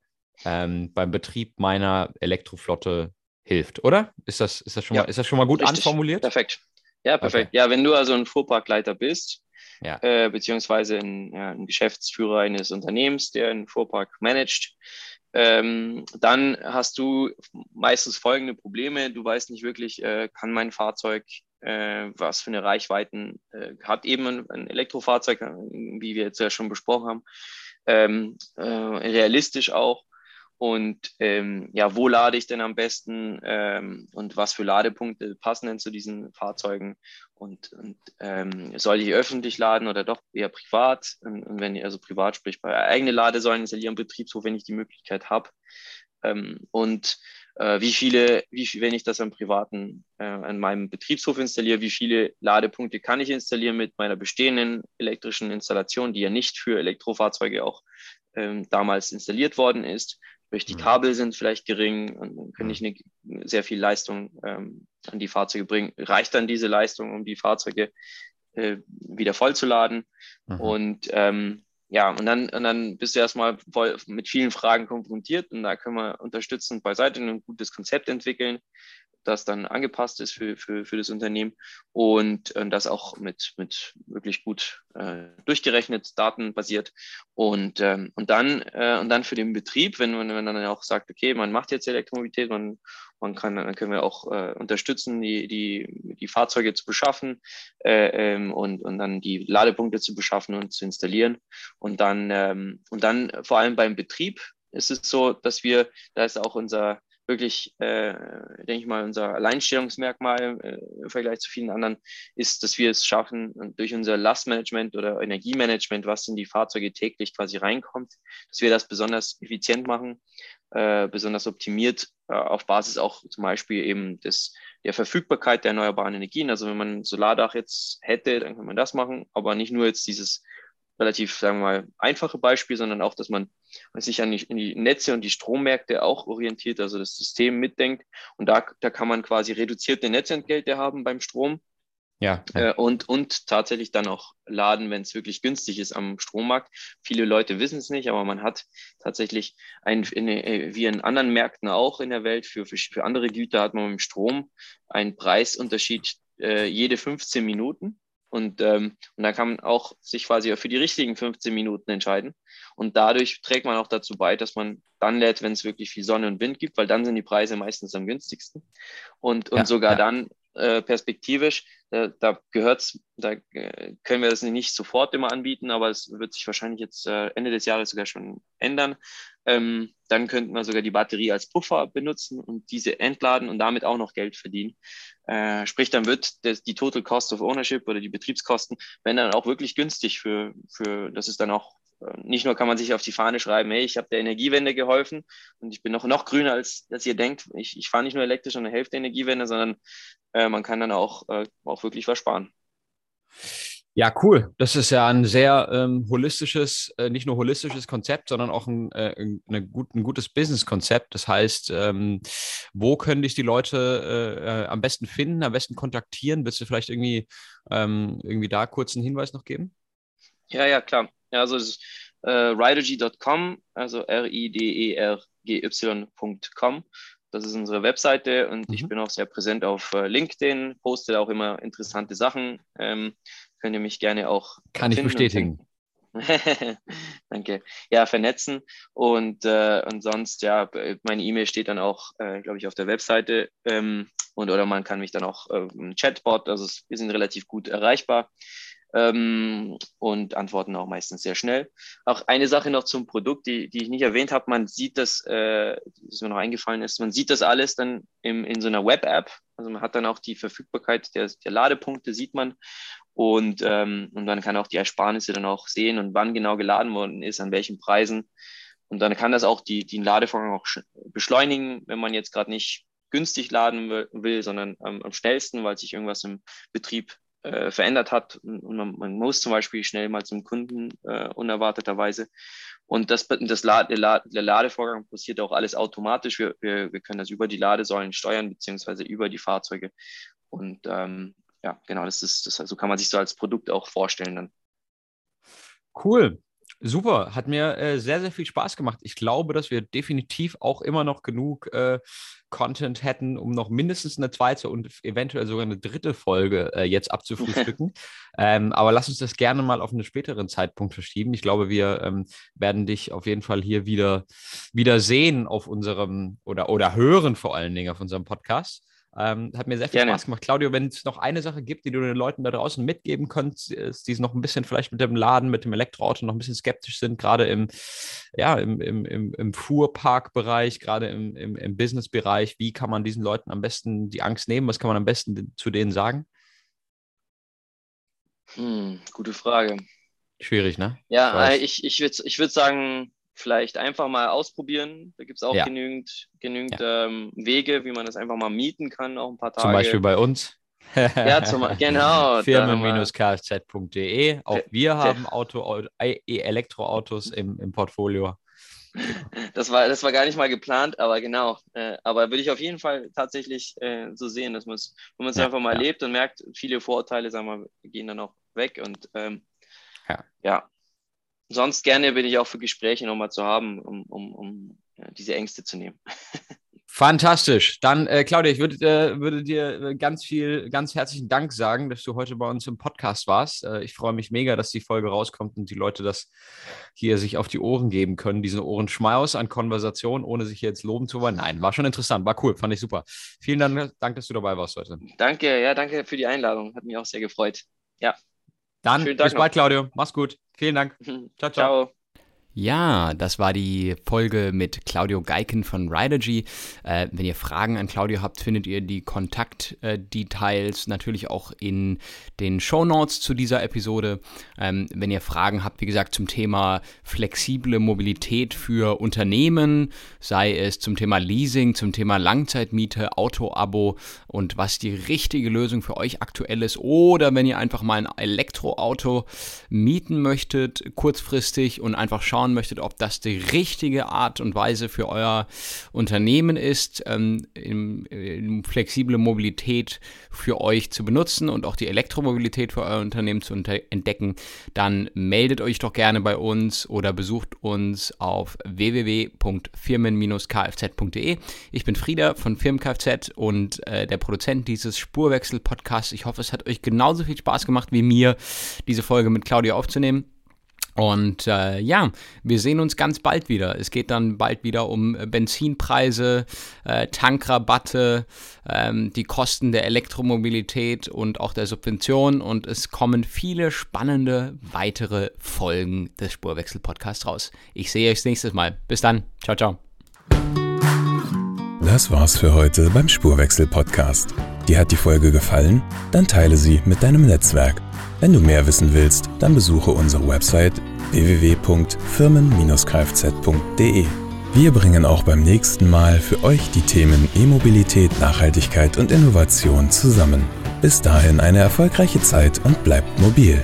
ähm, beim Betrieb meiner Elektroflotte hilft, oder? Ist das, ist das, schon, ja. mal, ist das schon mal gut Richtig. anformuliert? Perfekt. Ja, perfekt. Okay. Ja, wenn du also ein Fuhrparkleiter bist, ja. äh, beziehungsweise ein, ja, ein, Geschäftsführer eines Unternehmens, der einen Fuhrpark managt, ähm, dann hast du meistens folgende Probleme. Du weißt nicht wirklich, äh, kann mein Fahrzeug, äh, was für eine Reichweiten äh, hat eben ein, ein Elektrofahrzeug, wie wir jetzt ja schon besprochen haben ähm, äh, realistisch auch. Und ähm, ja, wo lade ich denn am besten ähm, und was für Ladepunkte passen denn zu diesen Fahrzeugen? Und, und ähm, soll ich öffentlich laden oder doch eher privat? Und, wenn ihr also privat, sprich bei eigene Ladesäulen installieren, Betriebshof, wenn ich die Möglichkeit habe. Ähm, und wie viele, wie wenn ich das am privaten, äh, an meinem Betriebshof installiere, wie viele Ladepunkte kann ich installieren mit meiner bestehenden elektrischen Installation, die ja nicht für Elektrofahrzeuge auch ähm, damals installiert worden ist. Sprich, die mhm. Kabel sind vielleicht gering und dann kann ich mhm. eine, sehr viel Leistung ähm, an die Fahrzeuge bringen. Reicht dann diese Leistung, um die Fahrzeuge äh, wieder vollzuladen? Mhm. Und ähm, ja, und dann, und dann bist du erstmal voll mit vielen Fragen konfrontiert und da können wir unterstützend beiseite ein gutes Konzept entwickeln, das dann angepasst ist für, für, für das Unternehmen und, und das auch mit, mit wirklich gut äh, durchgerechnet, datenbasiert. Und, ähm, und, dann, äh, und dann für den Betrieb, wenn man, wenn man dann auch sagt, okay, man macht jetzt Elektromobilität, man, man kann, dann können wir auch äh, unterstützen, die, die, die Fahrzeuge zu beschaffen äh, ähm, und, und dann die Ladepunkte zu beschaffen und zu installieren. Und dann, ähm, und dann vor allem beim Betrieb ist es so, dass wir, da ist auch unser wirklich, äh, denke ich mal, unser Alleinstellungsmerkmal äh, im Vergleich zu vielen anderen ist, dass wir es schaffen, durch unser Lastmanagement oder Energiemanagement, was in die Fahrzeuge täglich quasi reinkommt, dass wir das besonders effizient machen, äh, besonders optimiert äh, auf Basis auch zum Beispiel eben des, der Verfügbarkeit der erneuerbaren Energien. Also wenn man ein Solardach jetzt hätte, dann kann man das machen, aber nicht nur jetzt dieses relativ, sagen wir mal, einfache Beispiel, sondern auch, dass man sich an die, die, Netze und die Strommärkte auch orientiert, also das System mitdenkt. Und da, da kann man quasi reduzierte Netzentgelte haben beim Strom. Ja. Äh, und, und tatsächlich dann auch laden, wenn es wirklich günstig ist am Strommarkt. Viele Leute wissen es nicht, aber man hat tatsächlich ein, in, äh, wie in anderen Märkten auch in der Welt, für, für, für andere Güter hat man mit dem Strom einen Preisunterschied äh, jede 15 Minuten. Und, ähm, und da kann man auch sich quasi für die richtigen 15 Minuten entscheiden. Und dadurch trägt man auch dazu bei, dass man dann lädt, wenn es wirklich viel Sonne und Wind gibt, weil dann sind die Preise meistens am günstigsten. Und, und ja, sogar ja. dann äh, perspektivisch, äh, da gehört's, da äh, können wir das nicht sofort immer anbieten, aber es wird sich wahrscheinlich jetzt äh, Ende des Jahres sogar schon ändern. Ähm, dann könnten wir sogar die Batterie als Puffer benutzen und diese entladen und damit auch noch Geld verdienen. Äh, sprich, dann wird das, die Total Cost of Ownership oder die Betriebskosten, wenn dann auch wirklich günstig für, für das ist dann auch äh, nicht nur kann man sich auf die Fahne schreiben, hey, ich habe der Energiewende geholfen und ich bin noch, noch grüner, als, als ihr denkt. Ich, ich fahre nicht nur elektrisch und eine Hälfte Energiewende, sondern äh, man kann dann auch, äh, auch wirklich was sparen. Ja, cool. Das ist ja ein sehr ähm, holistisches, äh, nicht nur holistisches Konzept, sondern auch ein, äh, gut, ein gutes Business-Konzept. Das heißt, ähm, wo können dich die Leute äh, äh, am besten finden, am besten kontaktieren? Willst du vielleicht irgendwie, ähm, irgendwie da kurz einen Hinweis noch geben? Ja, ja, klar. Ja, also äh, ridergy.com, also R-I-D-E-R-G-Y.com. Das ist unsere Webseite und mhm. ich bin auch sehr präsent auf äh, LinkedIn, poste auch immer interessante Sachen. Ähm, könnt ihr mich gerne auch. Kann ich bestätigen. (laughs) Danke. Ja, vernetzen und, äh, und sonst, ja, meine E-Mail steht dann auch, äh, glaube ich, auf der Webseite ähm, und oder man kann mich dann auch äh, im Chatbot, also wir sind relativ gut erreichbar ähm, und antworten auch meistens sehr schnell. Auch eine Sache noch zum Produkt, die, die ich nicht erwähnt habe, man sieht das, äh, das mir noch eingefallen ist, man sieht das alles dann im, in so einer Web-App. Also man hat dann auch die Verfügbarkeit der, der Ladepunkte, sieht man. Und, ähm, und dann kann auch die Ersparnisse dann auch sehen und wann genau geladen worden ist, an welchen Preisen. Und dann kann das auch die, den Ladevorgang auch beschleunigen, wenn man jetzt gerade nicht günstig laden will, sondern ähm, am schnellsten, weil sich irgendwas im Betrieb äh, verändert hat und man, man, muss zum Beispiel schnell mal zum Kunden äh, unerwarteterweise. Und das, das La der, der, Ladevorgang passiert auch alles automatisch. Wir, wir, wir können das über die Ladesäulen steuern, beziehungsweise über die Fahrzeuge. Und ähm, ja, genau, das ist, das, so kann man sich so als Produkt auch vorstellen dann. Cool. Super, hat mir äh, sehr, sehr viel Spaß gemacht. Ich glaube, dass wir definitiv auch immer noch genug äh, Content hätten, um noch mindestens eine zweite und eventuell sogar eine dritte Folge äh, jetzt abzufrühstücken. (laughs) ähm, aber lass uns das gerne mal auf einen späteren Zeitpunkt verschieben. Ich glaube, wir ähm, werden dich auf jeden Fall hier wieder, wieder sehen auf unserem oder, oder hören vor allen Dingen auf unserem Podcast. Ähm, hat mir sehr viel Gerne. Spaß gemacht. Claudio, wenn es noch eine Sache gibt, die du den Leuten da draußen mitgeben könntest, die noch ein bisschen vielleicht mit dem Laden, mit dem Elektroauto noch ein bisschen skeptisch sind, gerade im, ja, im, im, im, im Fuhrparkbereich, gerade im, im, im Businessbereich, wie kann man diesen Leuten am besten die Angst nehmen? Was kann man am besten zu denen sagen? Hm, gute Frage. Schwierig, ne? Ja, ich, ich, ich würde ich würd sagen, vielleicht einfach mal ausprobieren. Da gibt es auch ja. genügend, genügend ja. ähm, Wege, wie man das einfach mal mieten kann, auch ein paar Tage. Zum Beispiel bei uns. (laughs) ja, zum, genau. Firmen-kfz.de. Auch wir haben Auto, Elektroautos im, im Portfolio. (laughs) Das war, das war gar nicht mal geplant, aber genau. Äh, aber würde ich auf jeden Fall tatsächlich äh, so sehen, dass man es, wenn man es ja, einfach mal ja. lebt und merkt, viele Vorurteile, sagen wir, gehen dann auch weg. Und ähm, ja. ja. Sonst gerne bin ich auch für Gespräche nochmal zu haben, um, um, um ja, diese Ängste zu nehmen. (laughs) Fantastisch. Dann, äh, Claudia, ich würde, äh, würde dir äh, ganz viel, ganz herzlichen Dank sagen, dass du heute bei uns im Podcast warst. Äh, ich freue mich mega, dass die Folge rauskommt und die Leute das hier sich auf die Ohren geben können, diesen Ohrenschmaus an Konversation, ohne sich jetzt loben zu wollen. Nein, war schon interessant, war cool, fand ich super. Vielen Dank, Dank dass du dabei warst heute. Danke, ja, danke für die Einladung. Hat mich auch sehr gefreut. Ja. Dann bis bald, Claudio. Mach's gut. Vielen Dank. (laughs) ciao. ciao. ciao. Ja, das war die Folge mit Claudio Geiken von Ridergy. Äh, wenn ihr Fragen an Claudio habt, findet ihr die Kontaktdetails natürlich auch in den Show Notes zu dieser Episode. Ähm, wenn ihr Fragen habt, wie gesagt, zum Thema flexible Mobilität für Unternehmen, sei es zum Thema Leasing, zum Thema Langzeitmiete, Autoabo und was die richtige Lösung für euch aktuell ist, oder wenn ihr einfach mal ein Elektroauto mieten möchtet, kurzfristig und einfach schauen, schauen möchtet, ob das die richtige Art und Weise für euer Unternehmen ist, ähm, in, in flexible Mobilität für euch zu benutzen und auch die Elektromobilität für euer Unternehmen zu entdecken, dann meldet euch doch gerne bei uns oder besucht uns auf www.firmen-kfz.de. Ich bin Frieda von Firmen-Kfz und äh, der Produzent dieses Spurwechsel-Podcasts. Ich hoffe, es hat euch genauso viel Spaß gemacht wie mir, diese Folge mit Claudia aufzunehmen. Und äh, ja, wir sehen uns ganz bald wieder. Es geht dann bald wieder um Benzinpreise, äh, Tankrabatte, ähm, die Kosten der Elektromobilität und auch der Subvention. Und es kommen viele spannende weitere Folgen des Spurwechsel-Podcasts raus. Ich sehe euch das nächste Mal. Bis dann. Ciao, ciao. Das war's für heute beim Spurwechsel-Podcast. Dir hat die Folge gefallen? Dann teile sie mit deinem Netzwerk. Wenn du mehr wissen willst, dann besuche unsere Website www.firmen-kfz.de. Wir bringen auch beim nächsten Mal für euch die Themen E-Mobilität, Nachhaltigkeit und Innovation zusammen. Bis dahin eine erfolgreiche Zeit und bleibt mobil.